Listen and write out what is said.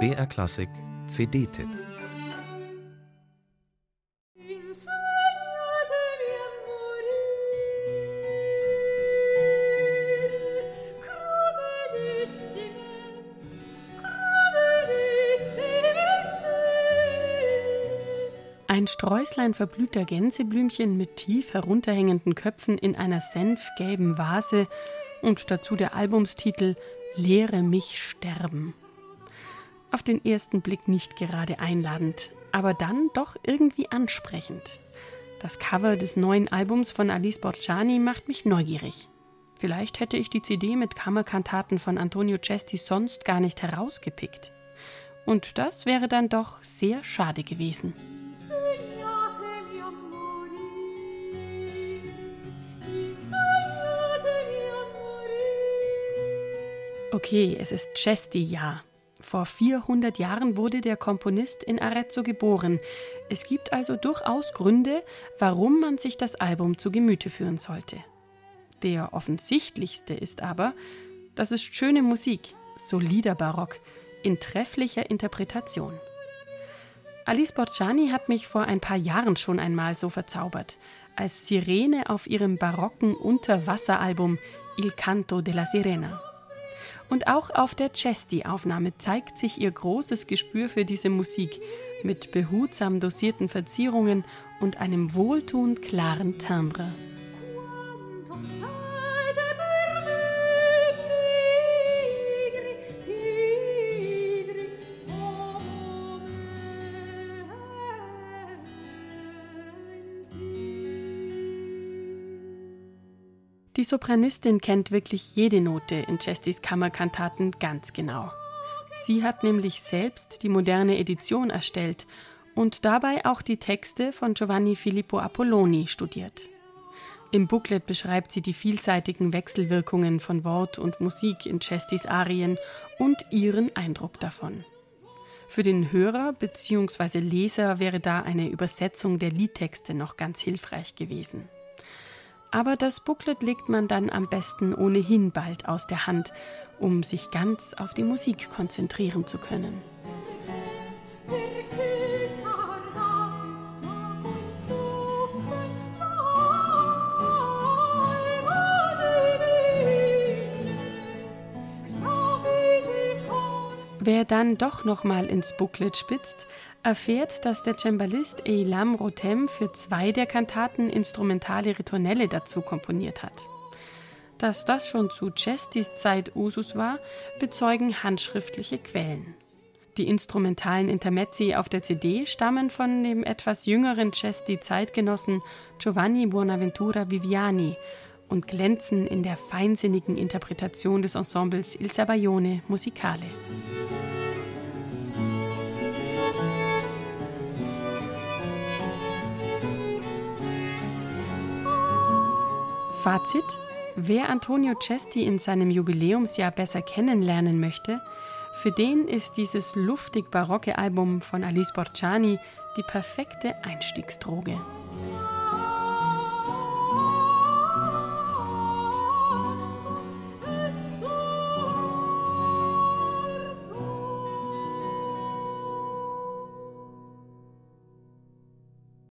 BR Klassik CD-Tipp Ein Sträußlein verblühter Gänseblümchen mit tief herunterhängenden Köpfen in einer senfgelben Vase und dazu der Albumstitel Lehre mich sterben. Auf den ersten Blick nicht gerade einladend, aber dann doch irgendwie ansprechend. Das Cover des neuen Albums von Alice Borciani macht mich neugierig. Vielleicht hätte ich die CD mit Kammerkantaten von Antonio Cesti sonst gar nicht herausgepickt. Und das wäre dann doch sehr schade gewesen. Okay, es ist Cesti-Jahr. Vor 400 Jahren wurde der Komponist in Arezzo geboren. Es gibt also durchaus Gründe, warum man sich das Album zu Gemüte führen sollte. Der offensichtlichste ist aber, das ist schöne Musik, solider Barock, in trefflicher Interpretation. Alice Borciani hat mich vor ein paar Jahren schon einmal so verzaubert, als Sirene auf ihrem barocken Unterwasseralbum Il Canto della Sirena. Und auch auf der Chesty-Aufnahme zeigt sich ihr großes Gespür für diese Musik mit behutsam dosierten Verzierungen und einem wohltuend klaren Timbre. Die Sopranistin kennt wirklich jede Note in Chestys Kammerkantaten ganz genau. Sie hat nämlich selbst die moderne Edition erstellt und dabei auch die Texte von Giovanni Filippo Apolloni studiert. Im Booklet beschreibt sie die vielseitigen Wechselwirkungen von Wort und Musik in Chestys Arien und ihren Eindruck davon. Für den Hörer bzw. Leser wäre da eine Übersetzung der Liedtexte noch ganz hilfreich gewesen. Aber das Booklet legt man dann am besten ohnehin bald aus der Hand, um sich ganz auf die Musik konzentrieren zu können. Wer dann doch noch mal ins Booklet spitzt, erfährt, dass der Cembalist Eilam Rotem für zwei der Kantaten instrumentale Ritornelle dazu komponiert hat. Dass das schon zu Cestis Zeit Usus war, bezeugen handschriftliche Quellen. Die instrumentalen Intermezzi auf der CD stammen von dem etwas jüngeren Cesti-Zeitgenossen Giovanni Buonaventura Viviani und glänzen in der feinsinnigen Interpretation des Ensembles Il Sabaione Musicale. Fazit: Wer Antonio Cesti in seinem Jubiläumsjahr besser kennenlernen möchte, für den ist dieses luftig barocke Album von Alice Borciani die perfekte Einstiegsdroge.